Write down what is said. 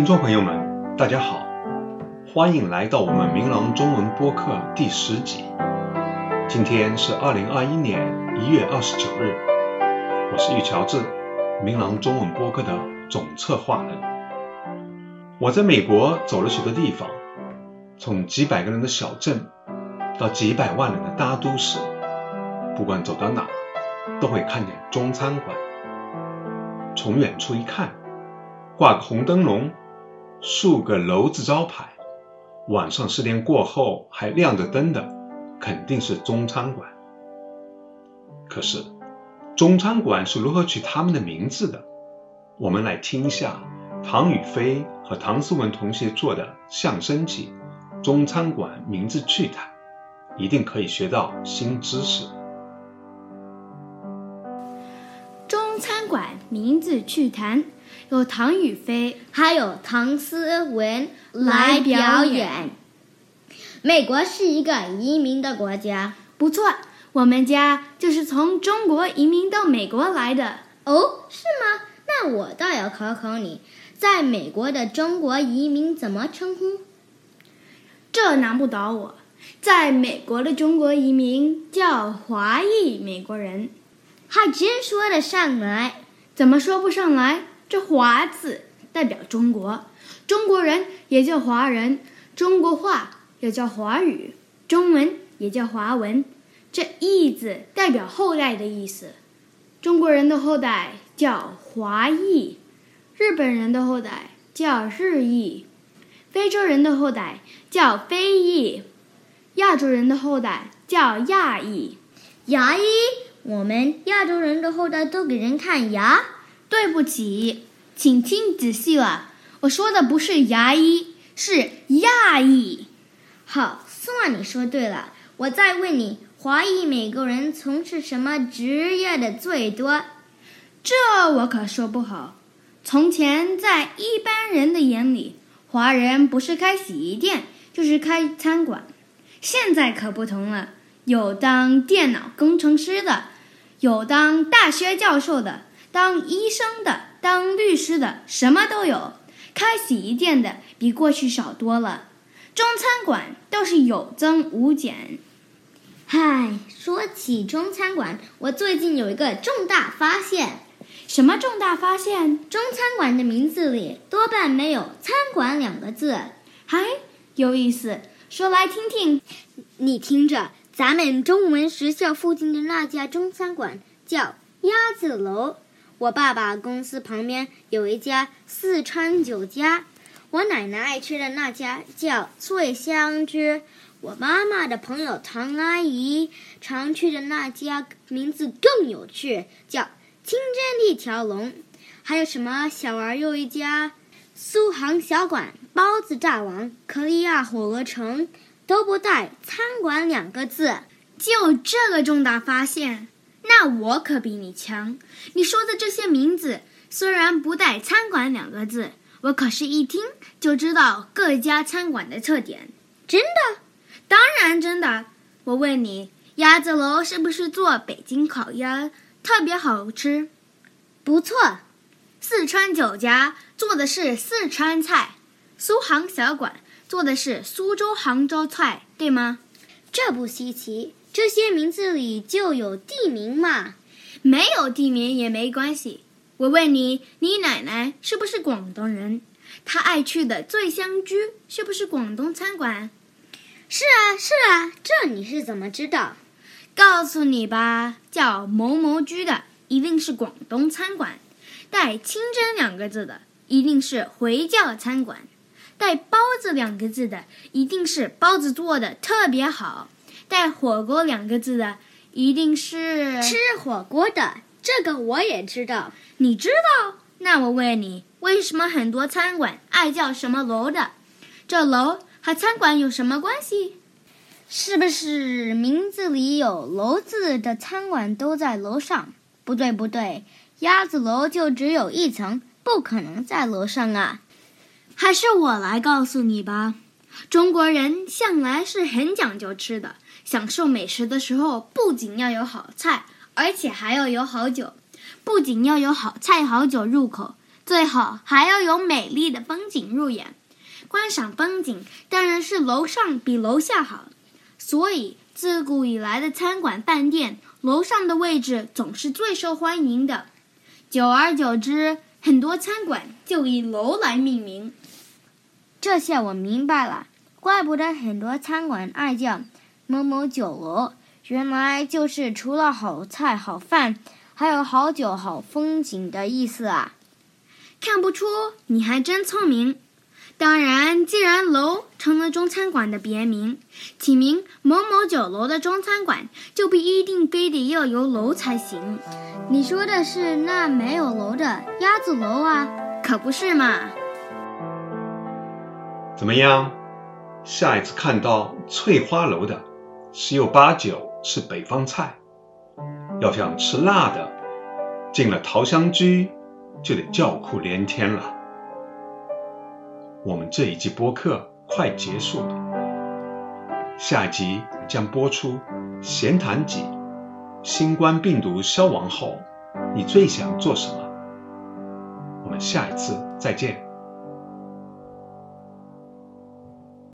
听众朋友们，大家好，欢迎来到我们明朗中文播客第十集。今天是二零二一年一月二十九日，我是玉乔治，明朗中文播客的总策划人。我在美国走了许多地方，从几百个人的小镇到几百万人的大都市，不管走到哪，都会看见中餐馆。从远处一看，挂个红灯笼，竖个楼字招牌，晚上十点过后还亮着灯的，肯定是中餐馆。可是，中餐馆是如何取他们的名字的？我们来听一下唐雨飞和唐思文同学做的相声集《中餐馆名字趣谈》，一定可以学到新知识。中餐馆名字趣谈，由唐雨菲还有唐思文来表演。美国是一个移民的国家，不错，我们家就是从中国移民到美国来的。哦，是吗？那我倒要考考你，在美国的中国移民怎么称呼？这难不倒我，在美国的中国移民叫华裔美国人。还真说得上来，怎么说不上来？这“华”字代表中国，中国人也叫华人，中国话也叫华语，中文也叫华文。这“裔”字代表后代的意思，中国人的后代叫华裔，日本人的后代叫日裔，非洲人的后代叫非裔，亚洲人的后代叫亚裔。牙医。我们亚洲人的后代都给人看牙？对不起，请听仔细了，我说的不是牙医，是亚裔。好，算你说对了。我再问你，华裔美国人从事什么职业的最多？这我可说不好。从前在一般人的眼里，华人不是开洗衣店，就是开餐馆。现在可不同了。有当电脑工程师的，有当大学教授的，当医生的，当律师的，什么都有。开洗衣店的比过去少多了，中餐馆倒是有增无减。嗨，说起中餐馆，我最近有一个重大发现。什么重大发现？中餐馆的名字里多半没有“餐馆”两个字。嗨，有意思，说来听听。你听着。咱们中文学校附近的那家中餐馆叫鸭子楼，我爸爸公司旁边有一家四川酒家，我奶奶爱吃的那家叫醉香居，我妈妈的朋友唐阿姨常去的那家名字更有趣，叫清真一条龙，还有什么小儿又一家苏杭小馆、包子大王、克利亚火锅城。都不带“餐馆”两个字，就这个重大发现，那我可比你强。你说的这些名字虽然不带“餐馆”两个字，我可是一听就知道各家餐馆的特点。真的？当然真的。我问你，鸭子楼是不是做北京烤鸭特别好吃？不错。四川酒家做的是四川菜，苏杭小馆。做的是苏州、杭州菜，对吗？这不稀奇，这些名字里就有地名嘛。没有地名也没关系。我问你，你奶奶是不是广东人？她爱去的醉香居是不是广东餐馆？是啊，是啊，这你是怎么知道？告诉你吧，叫某某居的一定是广东餐馆，带清真两个字的一定是回教餐馆。带包子两个字的，一定是包子做的特别好；带火锅两个字的，一定是吃火锅的。这个我也知道，你知道？那我问你，为什么很多餐馆爱叫什么楼的？这楼和餐馆有什么关系？是不是名字里有“楼”字的餐馆都在楼上？不对，不对，鸭子楼就只有一层，不可能在楼上啊。还是我来告诉你吧，中国人向来是很讲究吃的。享受美食的时候，不仅要有好菜，而且还要有好酒。不仅要有好菜好酒入口，最好还要有美丽的风景入眼。观赏风景当然是楼上比楼下好，所以自古以来的餐馆饭店，楼上的位置总是最受欢迎的。久而久之，很多餐馆就以楼来命名。这下我明白了，怪不得很多餐馆爱叫某某酒楼，原来就是除了好菜好饭，还有好酒好风景的意思啊！看不出，你还真聪明。当然，既然楼成了中餐馆的别名，起名某某酒楼的中餐馆就不一定非得要有楼才行。你说的是那没有楼的鸭子楼啊？可不是嘛！怎么样？下一次看到翠花楼的，十有八九是北方菜。要想吃辣的，进了桃香居就得叫苦连天了。我们这一季播客快结束了，下一集将播出闲谈几，新冠病毒消亡后，你最想做什么？我们下一次再见。